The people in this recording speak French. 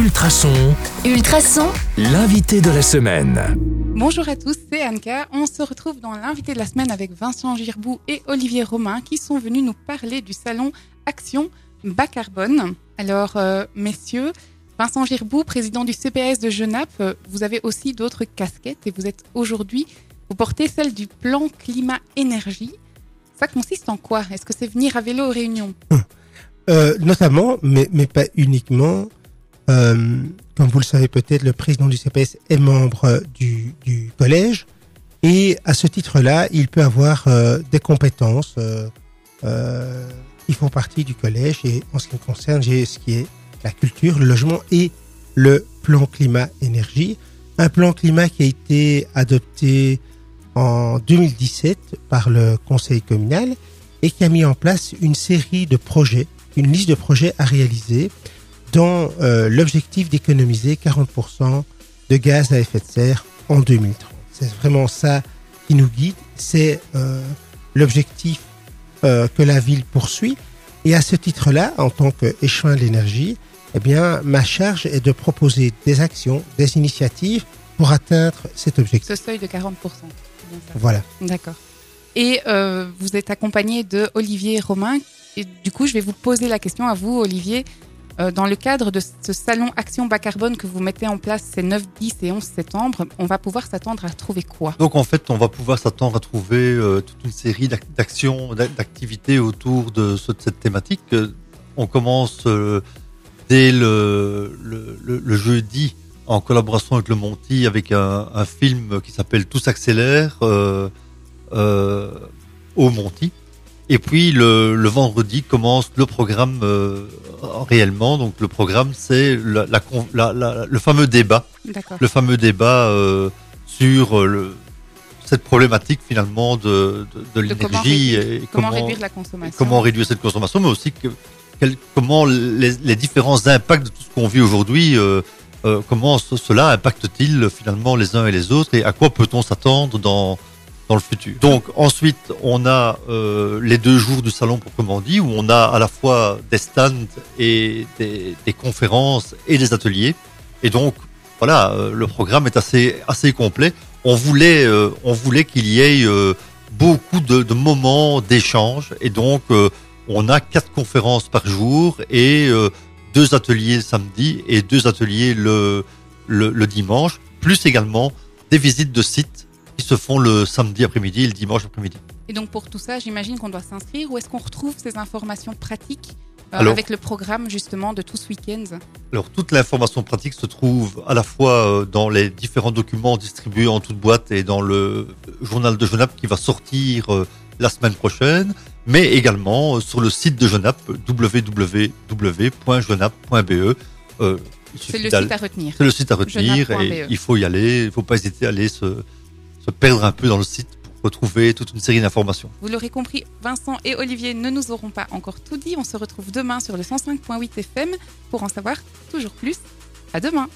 Ultrason, Ultrason, l'invité de la semaine. Bonjour à tous, c'est Anka. On se retrouve dans l'invité de la semaine avec Vincent Girbou et Olivier Romain qui sont venus nous parler du salon Action Bas Carbone. Alors, euh, messieurs, Vincent Girbou, président du CPS de Genappe, euh, vous avez aussi d'autres casquettes et vous êtes aujourd'hui, vous portez celle du plan climat-énergie. Ça consiste en quoi? Est-ce que c'est venir à vélo aux réunions? Euh, notamment, mais, mais pas uniquement. Euh, comme vous le savez peut-être, le président du CPS est membre du, collège et à ce titre-là, il peut avoir euh, des compétences euh, qui font partie du collège et en ce qui me concerne, j'ai ce qui est la culture, le logement et le plan climat-énergie. Un plan climat qui a été adopté en 2017 par le conseil communal et qui a mis en place une série de projets, une liste de projets à réaliser dont euh, l'objectif d'économiser 40% de gaz à effet de serre en 2030. C'est vraiment ça qui nous guide, c'est euh, l'objectif euh, que la ville poursuit. Et à ce titre-là, en tant qu'échevin de l'énergie, eh bien, ma charge est de proposer des actions, des initiatives pour atteindre cet objectif. Ce seuil de 40%. c'est bien ça Voilà. D'accord. Et vous êtes accompagné de Olivier Romain. Et du coup, je vais vous poser la question à vous, Olivier. Euh, dans le cadre de ce salon Action Bas Carbone que vous mettez en place ces 9, 10 et 11 septembre, on va pouvoir s'attendre à trouver quoi? Donc en fait, on va pouvoir s'attendre à trouver euh, toute une série d'ac- d'actions, d'ac- d'activités autour de, ce- de cette thématique. Euh, On commence dès le, jeudi en collaboration avec le Monty avec un, film qui s'appelle Tout s'accélère euh, euh, au Monty. Et puis le, le vendredi commence le programme euh, réellement. Donc le programme c'est la, la con- la- la- le fameux débat. Le fameux débat euh, sur euh, le, cette problématique finalement de, de, de De comment l'énergie et Comment, comment, réduire la consommation. comment réduire cette consommation, mais aussi que, quel- comment les, les différents impacts de tout ce qu'on vit aujourd'hui, euh, euh, comment ce- cela impacte-t-il finalement les uns et les autres et à quoi peut-on s'attendre dans le futur. Donc ensuite, on a euh, les deux jours du salon proprement dit, où on a à la fois des stands et des, conférences et des ateliers. Et donc voilà, euh, le programme est assez assez complet. On voulait euh, on voulait qu'il y ait beaucoup de, moments d'échange et donc on a quatre conférences par jour et deux ateliers samedi et deux ateliers le, le le dimanche, plus également des visites de sites qui se font le samedi après-midi et le dimanche après-midi. Et donc pour tout ça, j'imagine qu'on doit s'inscrire. Où est-ce qu'on retrouve ces informations pratiques euh, Alors- avec le programme justement de tout ce week-end Alors toute l'information pratique se trouve à la fois euh, dans les différents documents distribués en toute boîte et dans le journal de Genappe qui va sortir euh, la semaine prochaine, mais également sur le site de. Euh, il C'est le site à retenir. c'est le site à retenir et il faut y aller, il ne faut pas hésiter à aller se, se perdre un peu dans le site pour retrouver toute une série d'informations. Vous l'aurez compris, Vincent et Olivier ne nous auront pas encore tout dit. On se retrouve demain sur le 105.8 FM pour en savoir toujours plus. À demain.